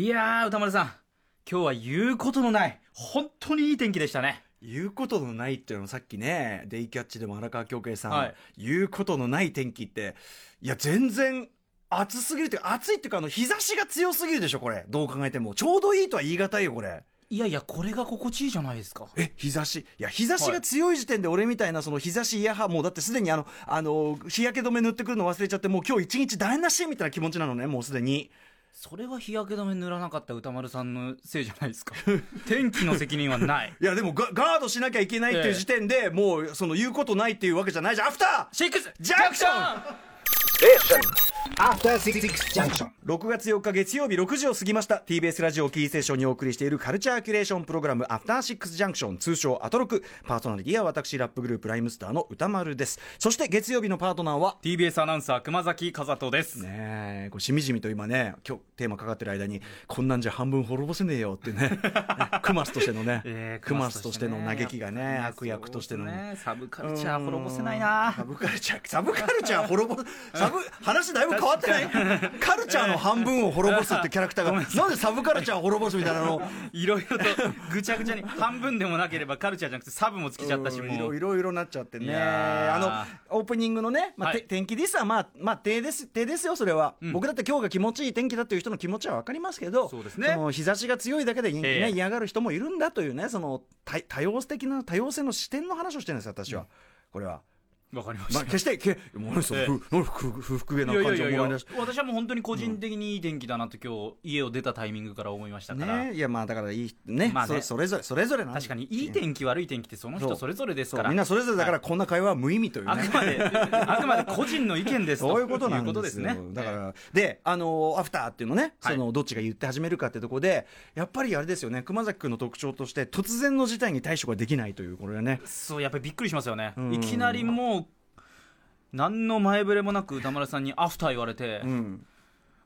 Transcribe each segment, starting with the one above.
いやー歌丸さん。今日は言うことのない本当にいい天気でしたね。言うことのないっていうのもさっきねデイキャッチでも荒川京平さん、はい。言うことのない天気っていや全然暑すぎるっていうか暑いっていうかあの日差しが強すぎるでしょこれ。どう考えても。ちょうどいいとは言い難いよこれ。いやいやこれが心地いいじゃないですか。え日差し？いや日差しが強い時点で俺みたいなその日差しイヤハもうだってすでにあのあの日焼け止め塗ってくるの忘れちゃってもう今日一日台無しみたいな気持ちなのねもうすでにそれは日焼け止め塗らなかった歌丸さんのせいじゃないですか。天気の責任はない。いやでもガガードしなきゃいけないっていう時点で、もうその言うことないっていうわけじゃないじゃん。アフター!シックスジャンクション After Six Junction. 6月4日月曜日6時を過ぎました。TBS ラジオキーステーションにお送りしているカルチャーキュレーションプログラムアフターシックスジャンクション通称アトロク。パーソナリティは私ラップグループライムスターの歌丸です。そして月曜日のパートナーは TBS アナウンサー熊崎和人です、ねえこうしみじみと今ね今日テーマかかってる間にこんなんじゃ半分滅ぼせねえよってね。クマスとしてのね、えークマスとしての嘆きがね悪役としての。ねサブカルチャー滅ぼせないな。サブカルチャーサブカルチャー滅ぼサブ 話だいぶ変わってない。カルチャーの半分を滅ぼすってキャラクターが。なんでサブカルチャーを滅ぼすみたいなの？いろいろとぐちゃぐちゃに半分でもなければカルチャーじゃなくてサブもつけちゃったしうん。もう。いろいろなっちゃってね。あのオープニングのね、まあ天気です。はまあまあ手です手ですよそれは、うん。僕だって今日が気持ちいい天気だという人の気持ちは分かりますけどそうですね。の日差しが強いだけで、ねええ。嫌がる人もいるんだというねその多多様的な多様性の視点の話をしてるんです私は、これは。わかりましまあ、た決してけものすごええ。く不不不服げな感じを思い出し。私はもう本当に個人的にいい天気だなと今日家を出たタイミングから思いましたから、ねいやまあだからいいね,、まあね。それぞれそれぞれ確かにいい天気悪い天気ってその人それぞれですから。みんなそれぞれだからこんな会話は無意味というね、あくまで あくまで個人の意見ですと。そういうことなんですすね。だから、で、あのアフターっていうのね、はい。その、どっちが言って始めるかってとこで、やっぱりあれですよね、熊崎君の特徴として、突然の事態に対処ができないという、これはね。そうやっぱりびっくりしますよね。うん。いきなりもう何の前触れもなく歌丸さんにアフター言われて、うん。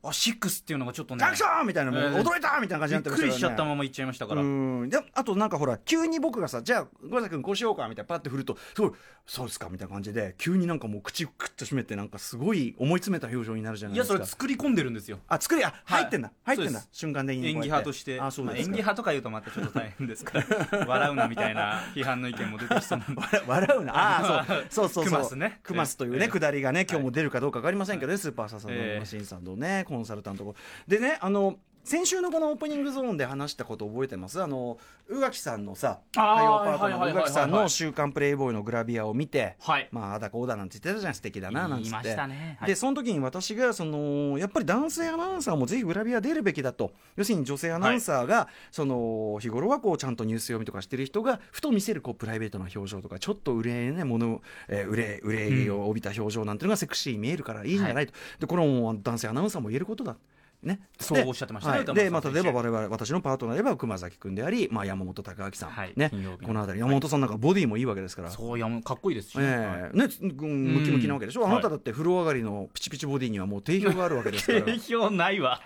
あシックスっていうのがちょっとねジャンクションみたいな、もうええ驚いたみたいな感じになってましたね。びっくりしちゃったまま言っちゃいましたから、うん。であとなんかほら急に僕がさじゃあ熊崎君こうしようかみたいなパッて振るとすごいそうですかみたいな感じで急になんかもう口をクッと閉めてなんかすごい思い詰めた表情になるじゃないいやですか。それ作り込んでるんですよ。あ作りあはい。入ってんだ、入ってんだ。瞬間的に演技派として。あそうまあ、演ですか技派とか言うとまたちょっと大変ですから。笑うなみたいな批判の意見も出てきそうなんで。笑笑うな。ああそう。そうそうそう。クマスね。クマスというね、ええくだりがね今日も出るかどうか分かりませんけどね、スーパーササのマシンさんのね、コンサルタントでねあの先週のこのオープニングゾーンで話したこと覚えてます？あの宇垣さんのさ火曜パートの宇垣さんの「週刊プレイボーイ」のグラビアを見て、はい。まあああだこうだなんて言ってたじゃん素敵だななんて言いましたね。はい。でその時に私がそのやっぱり男性アナウンサーもぜひグラビア出るべきだと。要するに女性アナウンサーが、その日頃はこうちゃんとニュース読みとかしてる人がふと見せるこうプライベートな表情とかちょっと憂いねもの、えー、憂い憂いを帯びた表情なんていうのがセクシーに見えるからいいんじゃないと、でこれはもう男性アナウンサーも言えることだ。ね、でそうおっしゃってましたねはい。で、まあ、例えば我々私のパートナーでは熊崎君であり、まあ、山本隆明さん、はい。ね。この辺り。山本さんなんかボディもいいわけですから。そういやかっこいいですし。ね、え。えね、つうん。ムキムキなわけでしょ、うんあなただって風呂上がりのピチピチボディにはもう定評があるわけですから。い 定評ないわ。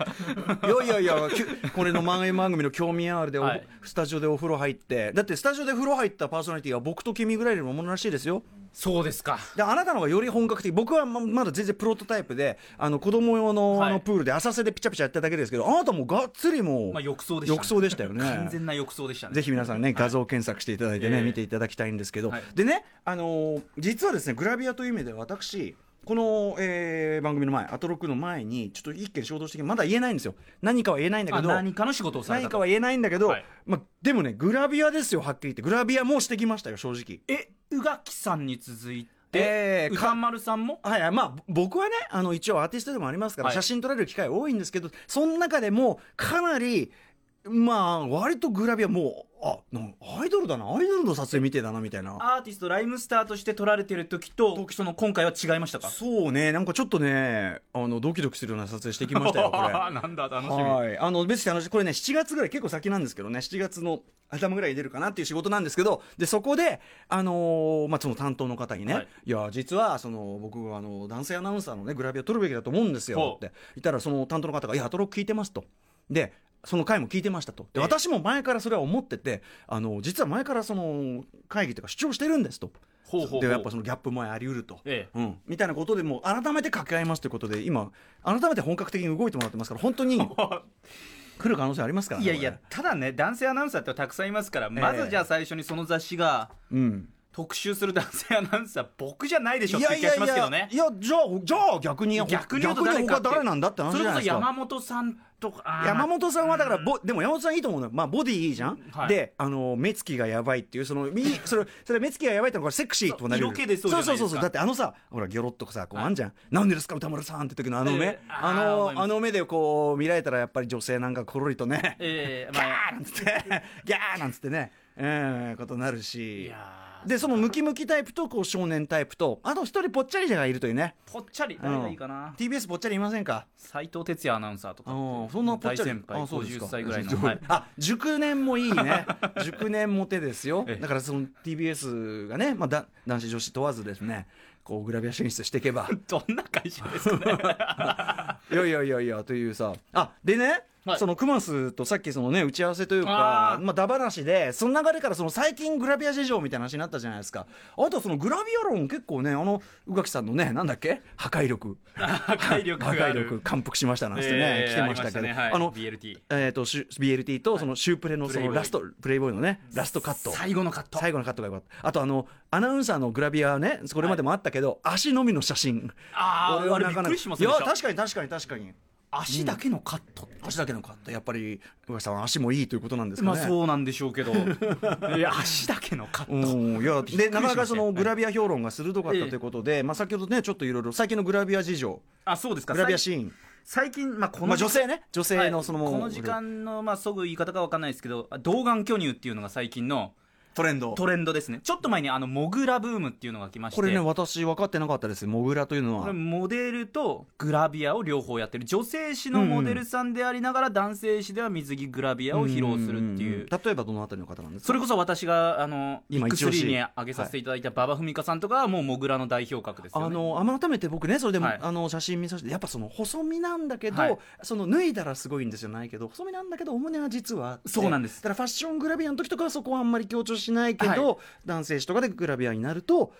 やいやいやきゅこれの漫画番組の興味あるで、おはい。スタジオでお風呂入って。だってスタジオで風呂入ったパーソナリティは僕と君ぐらいのものらしいですよそうですか。であなたの方がより本格的僕はままだ全然プロトタイプであの子供用の,、はい。あのプールで浅瀬でピチャピチャやっただけですけどあなたもがっつりもう、まあ浴槽でした、ね、浴槽でしたよね。完全な浴槽でしたね。ぜひ皆さんね画像検索していただいてね、ええ。見ていただきたいんですけど、はい。でね、あのー実はですねグラビアという意味で私この、えー番組の前アトロクの前にちょっと一件衝動してまだ言えないんですよ。何かは言えないんだけあど何かの仕事をされたと。何かは言えないんだけど、はい。まあ、でもねグラビアですよはっきり言って。グラビアもしてきましたよ正直。え宇垣さんに続いて、えーか歌丸さんも？はいはい。まあ僕はねあの一応アーティストでもありますから、はい。写真撮られる機会多いんですけどその中でもかなりまあ割とグラビアもうあなんアイドルだな。アイドルの撮影みてえだなみたいな。アーティストライムスターとして撮られてる時とその今回は違いましたか？そうね。なんかちょっとねあのドキドキするような撮影してきましたよこれ。なんだ楽しみ。はい、あの別に話これね7月ぐらい結構先なんですけどね7月の頭ぐらいに出るかなっていう仕事なんですけどでそこで、あのーまあ、その担当の方にね、はい。い、や実はその僕はあの男性アナウンサーの、ね、グラビア撮るべきだと思うんですよ。って言ったらその担当の方が「いやアトロック聞いてます」と。でその回も聞いてましたと。でええ。私も前からそれは思っててあの実は前からその会議というか主張してるんですと。ほうほうほう。でやっぱそのギャップもあり得ると、ええ。うん、みたいなことでもう改めて掛け合いますということで今改めて本格的に動いてもらってますから本当に 来る可能性ありますからねいやいやただね男性アナウンサーってたくさんいますから、まずじゃあ最初にその雑誌がこれうん特集する男性アナウンサー僕じゃないでしょいっていう気がしますけどね。いやじゃあじゃあ逆に逆に逆誰かって。他誰なんだって話じゃないですか。山本さんとか山本さんはだからボでも山本さんいいと思うのよ、まあ、ボディいいじゃん、はい。であの目つきがやばいっていうそのみそれそれ目つきがやばいってのはこれセクシーとなる。色気でそうじゃないですか。そうそうそうだってあのさほらギョロッとかさこうはい。あんじゃん、なんでですか歌丸さんって時のあの目、えーわかります。のあの目でこう見られたらやっぱり女性なんかコロリとね、えーギャまあ。ーなんつってギャーなんつってね。ええことになるいしやーでそのムキムキタイプとこう少年タイプとあと一人ぽっちゃりがいるというね。ぽっちゃり？誰がいいかな？TBS ぽっちゃりいませんか？斎藤哲也アナウンサーとか。そんなぽっちゃり？大先輩あそうですか。50歳ぐらいの、はい。あ熟年もいいね。熟年モテですよ。ええ。だからその TBS がね、まあ、だ男子女子問わずですねこうグラビア進出していけば。どんな会社ですかね。いやいやいやいやというさ。あでね、はい。そのクマスとさっきそのね打ち合わせというかまあダ話でその流れからその最近グラビア事情みたいな話になったじゃないですか。あとはそのグラビア論結構ねあの宇垣さんのねなんだっけ？破壊力。破壊力破壊力感服しましたなんてね、えー来てましたけど。ね。はい。あの BLT えー、とシュ BLT とそのシュープレのそのラストプレイボーイのねラストカット。最後のカット。最後のカットがよかった。あとあのアナウンサーのグラビアねこれまでもあったけど、足のみの写真。あーあれびっくりしませいや確かに確かに確かに。足だけのカット、足だけのカット。やっぱり宇垣さんは足もいいということなんですかね。まあそうなんでしょうけど。いや足だけのカット、うんいやでなかなかそのはい。グラビア評論が鋭かったということで、まあ、先ほどねちょっといろいろ最近のグラビア事情。あそうですか。グラビアシーン、最近、まあ、このまあ、女性ね。女性のその、はいこの時間の、まあ、そぐ言い方かわかんないですけど童顔巨乳っていうのが最近のトレンド。トレンドですね。ちょっと前にあのモグラブームっていうのが来まして。これね私分かってなかったです。モグラというのは。これモデルとグラビアを両方やってる。女性誌のモデルさんでありながら男性誌では水着グラビアを披露するっていう。んんん。例えばどのあたりの方なんですか？それこそ私があの今一押し。3に挙げさせていただいた馬場文香さんとかはもうモグラの代表格ですよね。あの改めて僕ねそれでも、はい。あの写真見させてやっぱその細身なんだけど、はい。その脱いだらすごいんですよ。ないけど細身なんだけどお胸は実はそうなんです。だからファッショングラビアの時とかはそこはあんまり強調しないけど、は男性誌とかでグラビアになると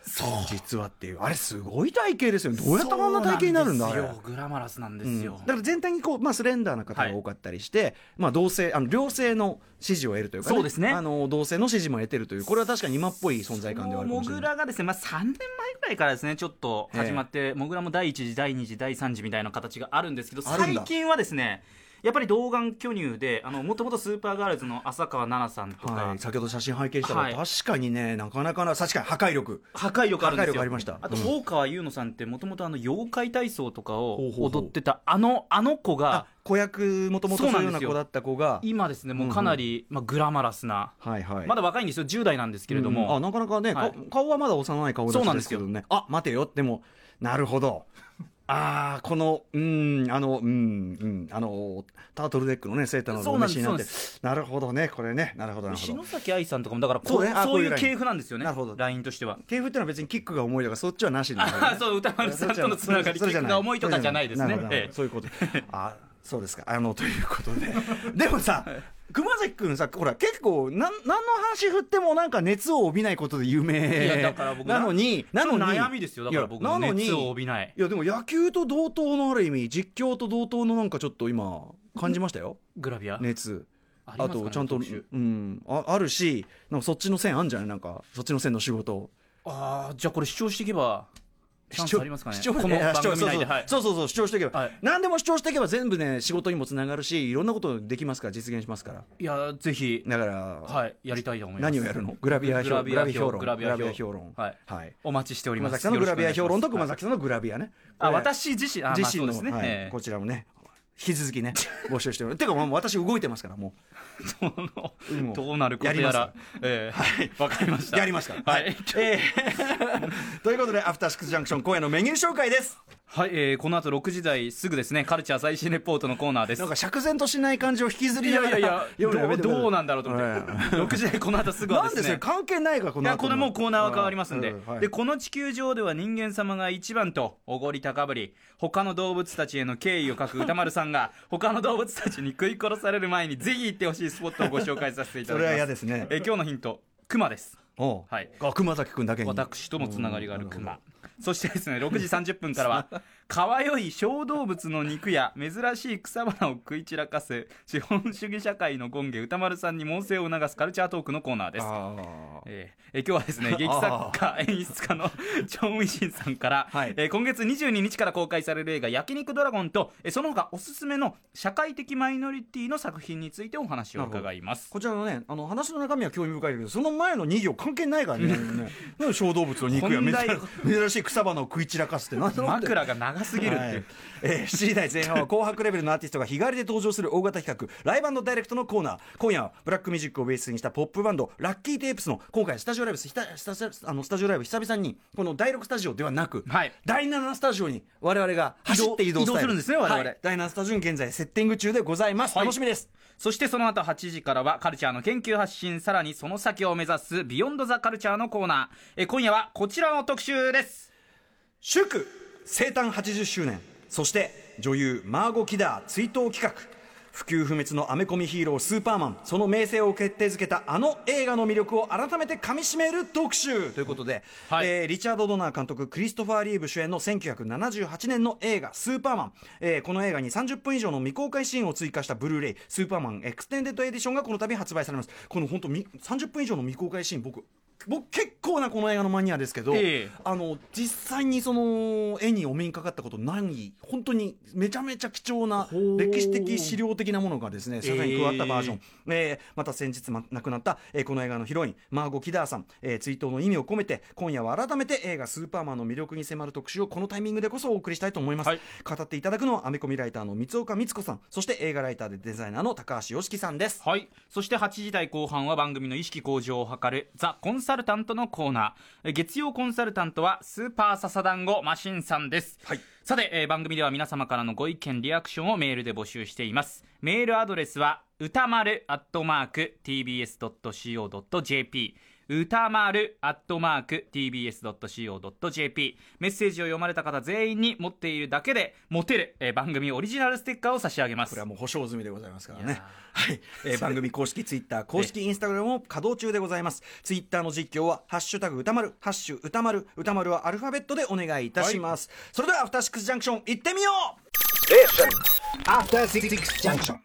実はっていうあれすごい体型ですよね。どうやったらあんな体型になるんだグラマラスなんですよ、うん。だから全体にこう、まあ、スレンダーな方が多かったりして、まあ、同性あの両性の支持を得るというか、そうですね。あの同性の支持も得てるというこれは確かに今っぽい存在感ではあるかもモしれない。グラがですね、まあ、3年前ぐらいからですねちょっと始まって、モグラも第1次第2次第3次みたいな形があるんですけど最近はですねやっぱり童顔巨乳でもともとスーパーガールズの浅川奈々さんとか、はい、先ほど写真拝見したら、はい。確かにねなかなかな確かに破壊力。破壊力あるんですよ。ありました。あと、うん。大川優乃さんってもともと妖怪体操とかを踊ってたあのあの子あが子役もともとそういうような子だった子が。今ですねもうかなり、まあ、グラマラスなはいはい。まだ若いんですよ。10代なんですけれども、うん。あなかなかね、はい顔顔はまだ幼い顔そうなんですよ。けどねあ待てよ。でもなるほどああこのうんあのうんうんあのタートルネックのねセーターのそうなんですお召しになって。なるほどねこれねなるほどなるほど。篠崎愛さんとかもだからこそうねあそういう系譜なんですよねなるほど。ラインとしては。系譜っていうのは別にキックが重いとかそっちはなしなんね。あ そう歌丸さんとのつながりキックが重いとかじゃないですね。そうい。うことあそうですか。あのということで。でもさ熊崎君さほら結構なん何の話振ってもなんか熱を帯びないことで有名なのになのに悩みですよ。だから僕のいやなのに熱を帯びない。いやでも野球と同等のある意味実況と同等のなんかちょっと今感じましたよ。グラビア？熱。あねとちゃんと、うん、ああるしなんかそっちの線あんじゃない？なんかそっちの線の仕事。ああじゃあこれ主張していけばチャありますかね？視聴この番組内で。はいそうそうそう。そう主張していけば、はい。何でも主張していけば全部ね仕事にもつながるしいろんなことできますから実現しますから。いやぜひ。だから、はいやりたいと思います。何をやるの？グラビア評グラビア評論。グラビア評評論。はい。はい。お待ちしております。熊崎さんのグラビア評論と熊崎さんのグラビアね。あ私自身？自身の、ね。こちらもね引き続きね 募集しております。てかもう私動いてますからもう。んどうなることやら。ええ。わかりました。うやりますから。はい。えー ということでアフターシックスジャンクション今夜のメニュー紹介ですはい、えーこの後6時台すぐですねカルチャー最新レポートのコーナーです。なんか釈然としない感じを引きずりいながらやいやいや読むのやどうどうなんだろうと思って、はい6時台この後すぐはなんでそれですね関係ないかこいの。後やこれもうコーナーは変わりますんで,、うはい。でこの地球上では人間様が一番とおごり高ぶり。他の動物たちへの敬意を書く歌丸さんが 他の動物たちに食い殺される前にぜひ行ってほしいスポットをご紹介させていただきます。それは嫌ですね。え今日のヒント熊です。はい。あ熊崎君だけに。私ともつながりがある熊そしてですね6時30分からはかわよい小動物の肉や珍しい草花を食い散らかす資本主義社会の権下歌丸さんに猛省を促すカルチャートークのコーナーです。あえーえー今日はですね 劇作家演出家のチョン・ウィシンさんから、はい。えー今月22日から公開される映画「焼肉ドラゴンと」えーその他おすすめの社会的マイノリティの作品についてお話を伺います。こちらのねあの話の中身は興味深いけどその前の2行関係ないからね。ね小動物の肉や珍しい草花を食い散らかすって枕が長すぎるっていう、はい。えー7時台前半は紅白レベルのアーティストが日帰りで登場する大型企画ライブダイレクトのコーナー。今夜はブラックミュージックをベースにしたポップバンドラッキーテープスの今回スタジオライブスタジオあのスタジオライブ久々にこの第6スタジオではなく、はい。第7スタジオに我々が走って移動するんですね我々。はい。第7スタジオに現在セッティング中でございます、はい。楽しみです。そしてその後8時からはカルチャーの研究発信さらにその先を目指す Beyond the Culture のコーナー。えー今夜はこちらの特集です。祝生誕80周年。そして女優マーゴ・キダー追悼企画。不朽不滅のアメコミヒーロースーパーマン。その名声を決定づけたあの映画の魅力を改めてかみしめる特集。ということで、はい。えーリチャード・ドナー監督クリストファー・リーブ主演の1978年の映画「スーパーマン」えーこの映画に30分以上の未公開シーンを追加したブルーレイ「スーパーマンエクステンデッドエディション」がこの度発売されます。この本当み30分以上の未公開シーン僕僕結構なこの映画のマニアですけど、ええ。あの実際にその絵にお目にかかったことない本当にめちゃめちゃ貴重な歴史的資料的なものがですねさらに加わったバージョン、えーまた先日ま亡くなった、えーこの映画のヒロインマーゴ・キダーさん、えー追悼の意味を込めて今夜は改めて映画「スーパーマン」の魅力に迫る特集をこのタイミングでこそお送りしたいと思います、はい。語っていただくのはアメコミライターの三岡光子さんそして映画ライターでデザイナーの高橋良樹さんです。はい。そして8時台後半は番組の意識向上を図るザ・コンサルタントのコーナー。え月曜コンサルタントはスーパーササダンゴマシンさんです、はい。さて、えー番組では皆様からのご意見リアクションをメールで募集しています。メールアドレスは歌丸アットマーク TBS.CO.JP 歌丸アットマーク TBS.CO.JP メッセージを読まれた方全員に持っているだけで持てる、えー番組オリジナルステッカーを差し上げますこれはもう保証済みでございますからね。はい、えー 番組公式ツイッター、公式インスタグラムも稼働中でございます。ツイッターの実況は、ハッシュタグ歌丸、ハッシュ歌丸、歌丸はアルファベットでお願いいたします。それでは、アフターシックスジャンクション、行ってみよう Station. After Six Junction.